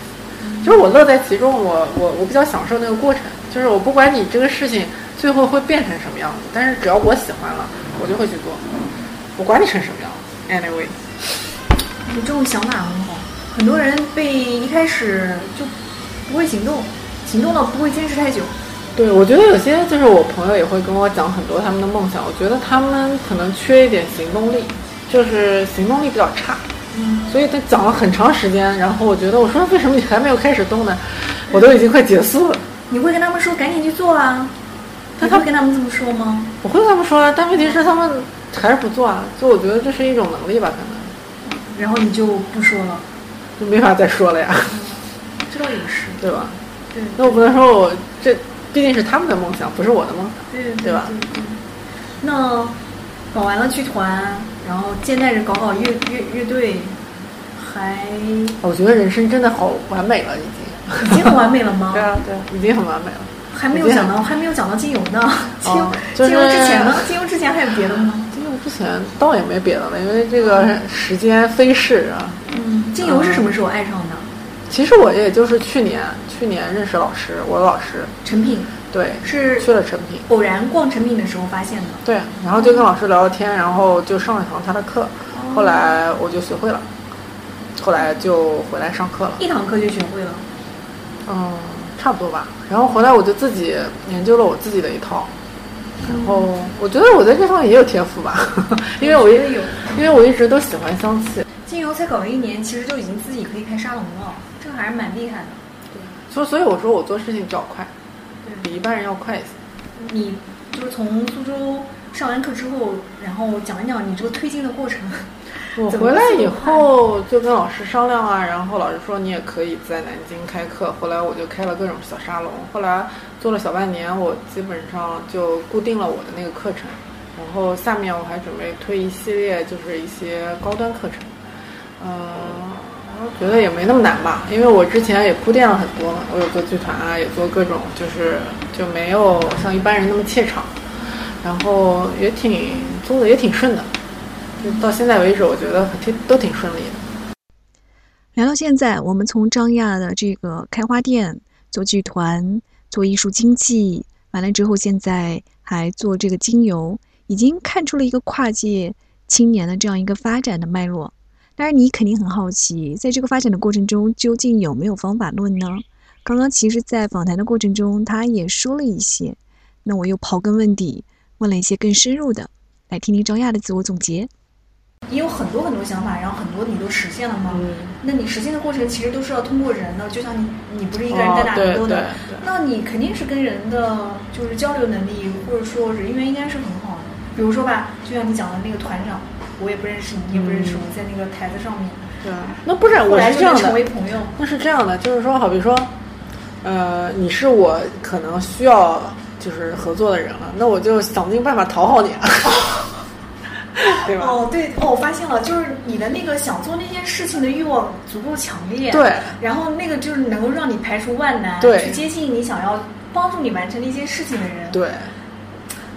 就是我乐在其中，我我我比较享受那个过程。就是我不管你这个事情最后会变成什么样子，但是只要我喜欢了，我就会去做。我管你成什么样，anyway。你这种想法很好。很多人被一开始就不会行动，行动了不会坚持太久。对，我觉得有些就是我朋友也会跟我讲很多他们的梦想，我觉得他们可能缺一点行动力，就是行动力比较差。嗯，所以他讲了很长时间，然后我觉得我说为什么你还没有开始动呢？我都已经快结束了。你会跟他们说赶紧去做啊？那他你会跟他们这么说吗？我会跟他们说啊，但问题是他们还是不做啊。就我觉得这是一种能力吧，可能然后你就不说了。就没法再说了呀，这倒也是。对吧？对那我不能说我这毕竟是他们的梦想，不是我的梦想。对对吧那搞完了剧团，然后现在是搞搞乐乐乐队，还我觉得人生真的好完美了，已经。已经很完美了吗？(laughs) 对啊，对啊，已经很完美了。还没有讲到，还没有讲到精油呢。(laughs) 精油哦，就是精油之前呢？精油之前还有别的吗？因为之前倒也没别的了，因为这个时间飞逝啊。嗯，精油是什么时候爱上的？其实我也就是去年，去年认识老师，我的老师，成品对，是去了成品，偶然逛成品的时候发现的。对，然后就跟老师聊聊天，然后就上了一堂他的课，后来我就学会了，后来就回来上课了，一堂课就学会了。嗯，差不多吧。然后回来我就自己研究了我自己的一套，然后我觉得我在这方面也有天赋吧，(laughs) 因为我也有。因为我一直都喜欢香气，精油才搞了一年，其实就已经自己可以开沙龙了，这个还是蛮厉害的。所以所以我说我做事情比较快，对比一般人要快一些。你就是从苏州上完课之后，然后讲一讲你这个推进的过程。(laughs) 我回来以后就跟老师商量啊，然后老师说你也可以在南京开课。后来我就开了各种小沙龙，后来做了小半年，我基本上就固定了我的那个课程。然后下面我还准备推一系列，就是一些高端课程。呃，我觉得也没那么难吧，因为我之前也铺垫了很多，我有做剧团啊，也做各种，就是就没有像一般人那么怯场，然后也挺做的也挺顺的。就到现在为止，我觉得挺都挺顺利的。聊到现在，我们从张亚的这个开花店、做剧团、做艺术经济，完了之后，现在还做这个精油，已经看出了一个跨界青年的这样一个发展的脉络。当然，你肯定很好奇，在这个发展的过程中，究竟有没有方法论呢？刚刚其实，在访谈的过程中，他也说了一些。那我又刨根问底，问了一些更深入的，来听听张亚的自我总结。你有很多很多想法，然后很多你都实现了吗？嗯那你实现的过程其实都是要通过人的，就像你你不是一个人在打哦对斗的，那你肯定是跟人的就是交流能力或者说人缘应该是很好的。比如说吧，就像你讲的那个团长，我也不认识你，你也不认识我，在那个台子上面，对，那不是我是这样来就成为的，朋友。那是这样的，就是说，好比说，呃，你是我可能需要就是合作的人了，那我就想尽办法讨好你啊，(laughs) 对吧？哦，对，哦，我发现了，就是你的那个想做那件事情的欲望足够强烈，对，然后那个就是能够让你排除万难，对去接近你想要帮助你完成的一件事情的人。对，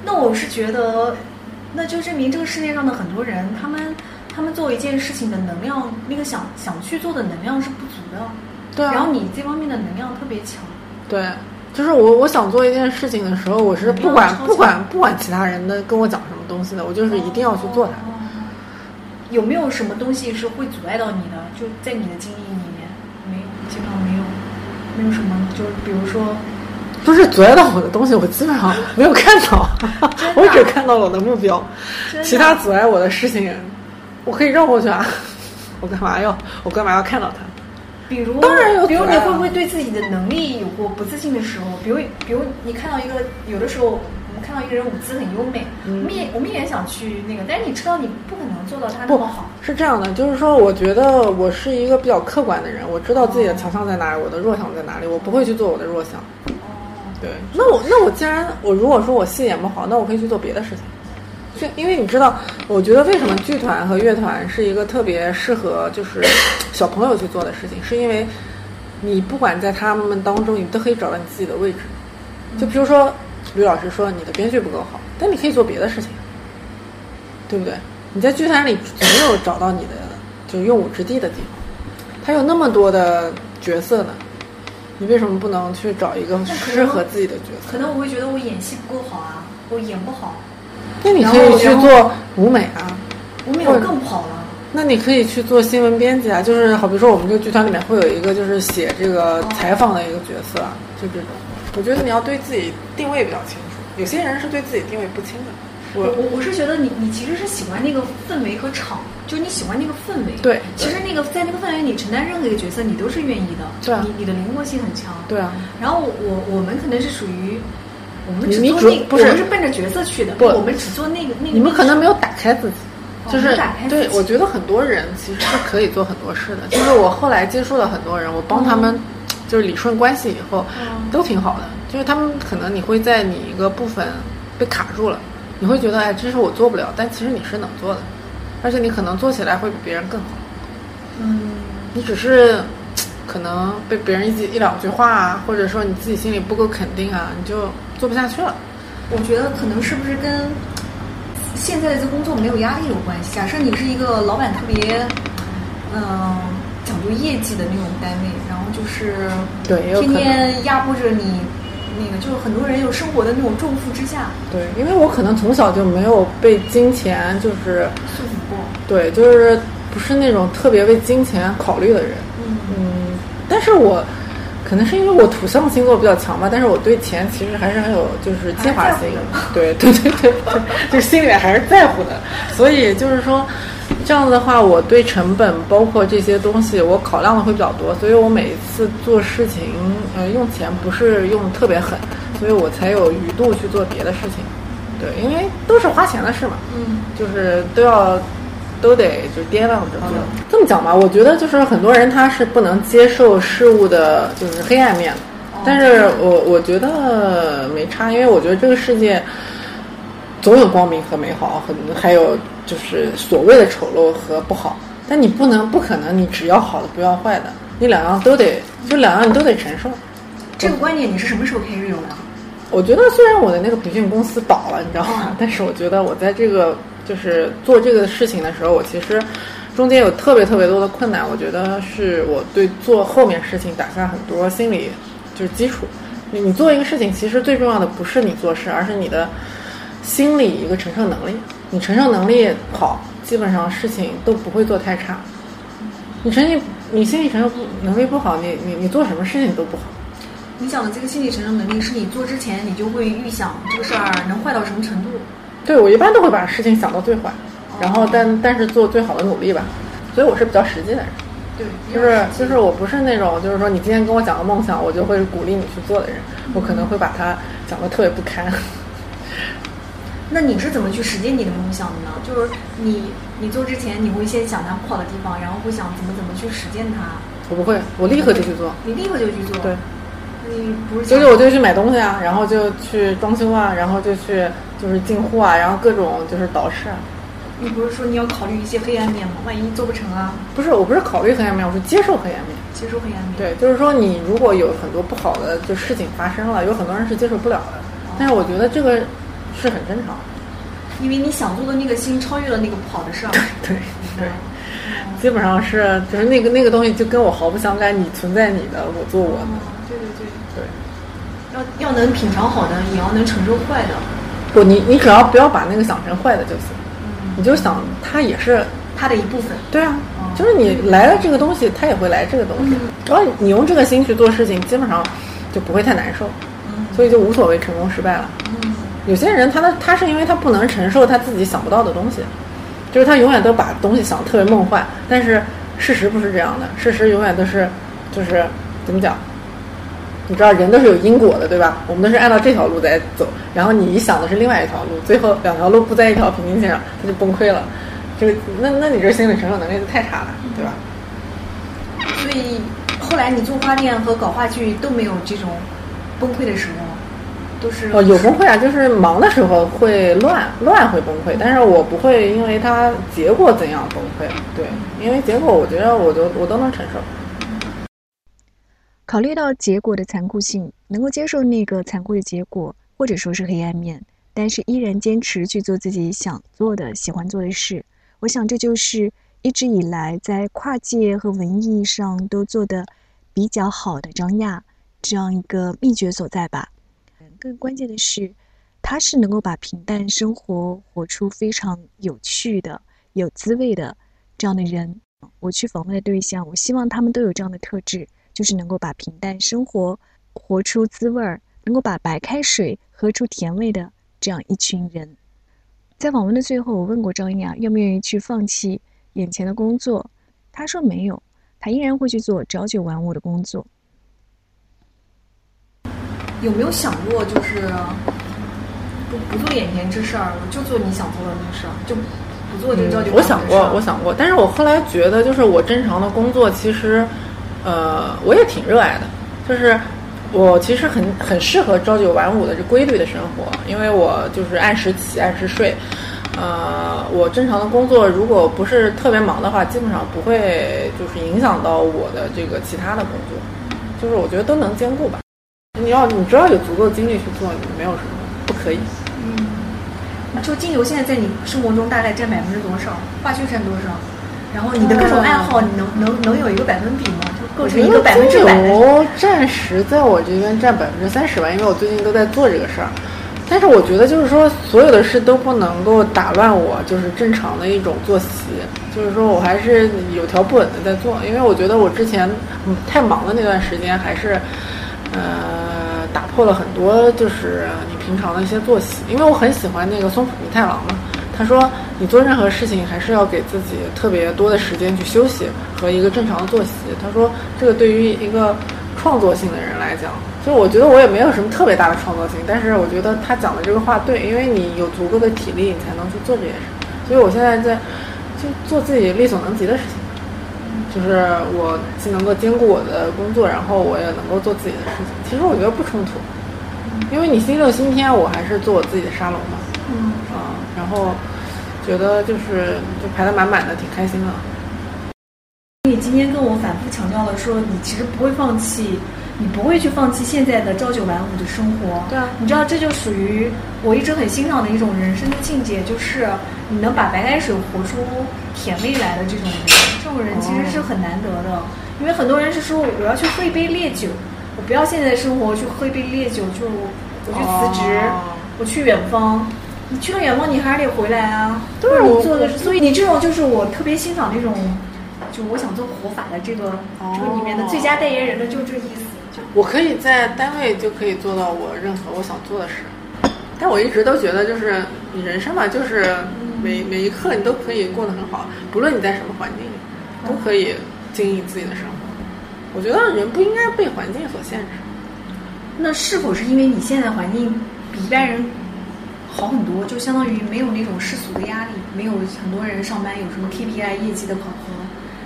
那我是觉得，那就证明这个世界上的很多人，他们他们做一件事情的能量，那个想想去做的能量是不足的。对啊然后你这方面的能量特别强。对，就是我我想做一件事情的时候，我是不管不管不管其他人的跟我讲什么东西的，我就是一定要去做它。哦有没有什么东西是会阻碍到你的？就在你的经历里面，没，基本上没有，没有什么。就是比如说，不是阻碍到我的东西，我基本上没有看到 (laughs) (laughs) 我只看到了我的目标，其他阻碍我的事情，我可以绕过去啊。(laughs) 我干嘛要我干嘛要看到它？比如，当然有比如你会不会对自己的能力有过不自信的时候？比如，比如你看到一个，有的时候我们看到一个人舞姿很优美，嗯我们也我们也想去那个，但是你知道你不可能做到他那么好。是这样的，就是说，我觉得我是一个比较客观的人，我知道自己的强项在哪里，我的弱项在哪里，我不会去做我的弱项。对，那我那我既然我如果说我戏演不好，那我可以去做别的事情。就因为你知道，我觉得为什么剧团和乐团是一个特别适合就是小朋友去做的事情，是因为你不管在他们当中，你都可以找到你自己的位置。就比如说吕老师说你的编剧不够好，但你可以做别的事情，对不对？你在剧团里总有找到你的就用武之地的地方。他有那么多的角色呢，你为什么不能去找一个适合自己的角色？可能我会觉得我演戏不够好啊，我演不好。那你可以去做舞美啊，舞美我更不好了。那你可以去做新闻编辑啊，就是好比说我们这个剧团里面会有一个就是写这个采访的一个角色，啊就这种。我觉得你要对自己定位比较清楚，有些人是对自己定位不清的。我我我是觉得你你其实是喜欢那个氛围和场，就是你喜欢那个氛围。对，其实那个在那个氛围里承担任何一个角色，你都是愿意的。对你你的灵活性很强。对啊。然后我我们可能是属于，我们只做那，我们是奔着角色去的。不，我们只做那个那个。你们可能没有打开自己，就是打开。对，我觉得很多人其实是可以做很多事的。就是我后来接触了很多人，我帮他们就是理顺关系以后，都挺好的。就是他们可能你会在你一个部分被卡住了。你会觉得哎，这是我做不了，但其实你是能做的，而且你可能做起来会比别人更好。嗯，你只是可能被别人一一两句话啊，或者说你自己心里不够肯定啊，你就做不下去了。我觉得可能是不是跟现在的这工作没有压力有关系？假设你是一个老板特别嗯讲究业绩的那种单位，然后就是对，天天压迫着你。那个就是很多人有生活的那种重负之下。对，因为我可能从小就没有被金钱就是束缚过。对，就是不是那种特别为金钱考虑的人。嗯嗯，但是我可能是因为我土象星座比较强吧，但是我对钱其实还是很有就是计划性的。对对对对对，就是心里面还是在乎的。所以就是说。这样子的话，我对成本包括这些东西，我考量的会比较多，所以我每一次做事情，呃，用钱不是用特别狠，所以我才有余度去做别的事情。对，因为都是花钱的事嘛，嗯，就是都要都得就掂量着做。这么讲吧，我觉得就是很多人他是不能接受事物的就是黑暗面，但是我我觉得没差，因为我觉得这个世界。总有光明和美好，很还有就是所谓的丑陋和不好，但你不能不可能，你只要好的不要坏的，你两样都得，就两样你都得承受。这个观点你是什么时候开始有的？我觉得虽然我的那个培训公司倒了，你知道吗？(laughs) 但是我觉得我在这个就是做这个事情的时候，我其实中间有特别特别多的困难。我觉得是我对做后面事情打下很多心理就是基础。你你做一个事情，其实最重要的不是你做事，而是你的。心理一个承受能力，你承受能力好，基本上事情都不会做太差。你承你你心理承受不能力不好，你你你做什么事情都不好。你讲的这个心理承受能力，是你做之前你就会预想这个事儿能坏到什么程度？对，我一般都会把事情想到最坏，然后但但是做最好的努力吧。所以我是比较实际的人。对，就是就是我不是那种就是说你今天跟我讲个梦想，我就会鼓励你去做的人。我可能会把它讲的特别不堪。那你是怎么去实践你的梦想的呢？就是你你做之前，你会先想它不好的地方，然后会想怎么怎么去实践它。我不会，我立刻就去做。你立刻就去做？对。你不是？就是我就去买东西啊，然后就去装修啊，然后就去就是进货啊，然后各种就是导视啊。你不是说你要考虑一些黑暗面吗？万一做不成啊？不是，我不是考虑黑暗面，我是接受黑暗面。接受黑暗面。对，就是说你如果有很多不好的就事情发生了，有很多人是接受不了的。但是我觉得这个是很正常。因为你想做的那个心超越了那个不好的事儿，对对，基本上是就是那个那个东西就跟我毫不相干，你存在你的，我做我的，对对对对，要要能品尝好的，也要能承受坏的。不，你你只要不要把那个想成坏的就行，你就想它也是它的一部分。对啊，就是你来了这个东西，它也会来这个东西。只要你用这个心去做事情，基本上就不会太难受，所以就无所谓成功失败了。有些人，他的他是因为他不能承受他自己想不到的东西，就是他永远都把东西想的特别梦幻。但是事实不是这样的，事实永远都是，就是怎么讲？你知道人都是有因果的，对吧？我们都是按照这条路在走，然后你想的是另外一条路，最后两条路不在一条平行线上，他就崩溃了。这个那那你这心理承受能力就太差了，对吧？所以后来你做花店和搞话剧都没有这种崩溃的时候。哦，有崩溃啊，就是忙的时候会乱，乱会崩溃，但是我不会因为它结果怎样崩溃，对，因为结果我觉得我都我都能承受。考虑到结果的残酷性，能够接受那个残酷的结果，或者说是黑暗面，但是依然坚持去做自己想做的、喜欢做的事，我想这就是一直以来在跨界和文艺上都做的比较好的张亚这样一个秘诀所在吧。更关键的是，他是能够把平淡生活活出非常有趣的、有滋味的这样的人。我去访问的对象，我希望他们都有这样的特质，就是能够把平淡生活活出滋味儿，能够把白开水喝出甜味的这样一群人。在访问的最后，我问过张亚愿不愿意去放弃眼前的工作，他说没有，他依然会去做朝九晚五的工作。有没有想过，就是不不做眼前之事儿，我就做你想做的那事儿，就不做这个朝九晚五我想过，我想过，但是我后来觉得，就是我正常的工作，其实，呃，我也挺热爱的，就是我其实很很适合朝九晚五的这规律的生活，因为我就是按时起，按时睡。呃，我正常的工作如果不是特别忙的话，基本上不会就是影响到我的这个其他的工作，就是我觉得都能兼顾吧。你要你只要有足够的精力去做，你没有什么不可以。嗯，就精油现在在你生活中大概占百分之多少？化学占多少？然后你的各种爱好，你能能能有一个百分比吗？就构成一个百分之百的。精油暂时在我这边占百分之三十吧，因为我最近都在做这个事儿。但是我觉得就是说，所有的事都不能够打乱我就是正常的一种作息。就是说我还是有条不紊的在做，因为我觉得我之前嗯太忙的那段时间还是呃打破了很多就是你平常的一些作息。因为我很喜欢那个松浦弥太郎嘛，他说你做任何事情还是要给自己特别多的时间去休息和一个正常的作息。他说这个对于一个创作性的人来讲。所以我觉得我也没有什么特别大的创造性，但是我觉得他讲的这个话对，因为你有足够的体力，你才能去做这件事。所以我现在在就做自己力所能及的事情，就是我既能够兼顾我的工作，然后我也能够做自己的事情。其实我觉得不冲突，因为你星期六、星期天我还是做我自己的沙龙嘛，嗯啊，然后觉得就是就排得满满的，挺开心的。你今天跟我反复强调了说，你其实不会放弃。你不会去放弃现在的朝九晚五的生活，对啊，你知道这就属于我一直很欣赏的一种人生的境界，就是你能把白开水活出甜味来的这种人，这种人其实是很难得的。因为很多人是说我要去喝一杯烈酒，我不要现在的生活去喝一杯烈酒，就我去辞职，我去远方。你去了远方，你还是得回来啊。对，我做的，所以你这种就是我特别欣赏那种，就我想做活法的这个这个里面的最佳代言人的，就这意思。我可以在单位就可以做到我任何我想做的事，但我一直都觉得，就是你人生嘛，就是每每一刻你都可以过得很好，不论你在什么环境里，都可以经营自己的生活。我觉得人不应该被环境所限制。那是否是因为你现在环境比一般人好很多，就相当于没有那种世俗的压力，没有很多人上班有什么 KPI 业绩的考核？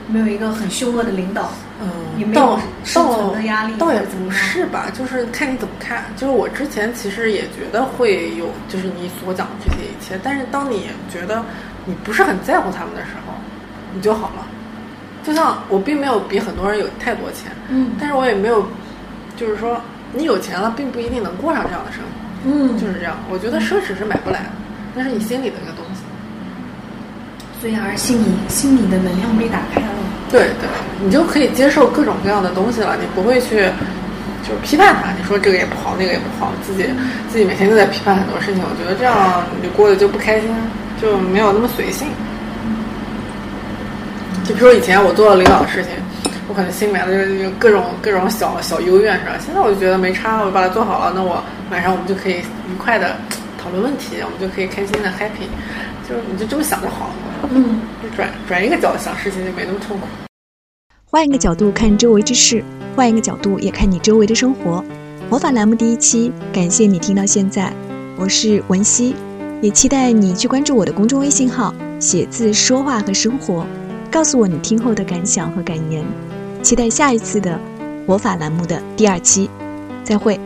没有一个很凶恶的领导，嗯，也没有生存的压力，倒也不是吧，就是看你怎么看。就是我之前其实也觉得会有，就是你所讲的这些一切。但是当你觉得你不是很在乎他们的时候，你就好了。就像我并没有比很多人有太多钱，嗯，但是我也没有，就是说你有钱了，并不一定能过上这样的生活，嗯，就是这样。我觉得奢侈是买不来的，那是你心里的一个东西。所以而心里心里的能量被打开了，对对，你就可以接受各种各样的东西了，你不会去就是批判它。你说这个也不好，那个也不好，自己自己每天都在批判很多事情，我觉得这样你过得就不开心，就没有那么随性。就比如说以前我做了领导的事情，我可能心里面的就各种各种小小幽怨是吧？现在我就觉得没差，我把它做好了，那我晚上我们就可以愉快的讨论问题，我们就可以开心的 happy，就是你就这么想就好了。嗯，转转一个角度想事情就没那么痛苦。换一个角度看周围之事，换一个角度也看你周围的生活。魔法栏目第一期，感谢你听到现在，我是文熙，也期待你去关注我的公众微信号“写字说话和生活”，告诉我你听后的感想和感言。期待下一次的魔法栏目的第二期，再会。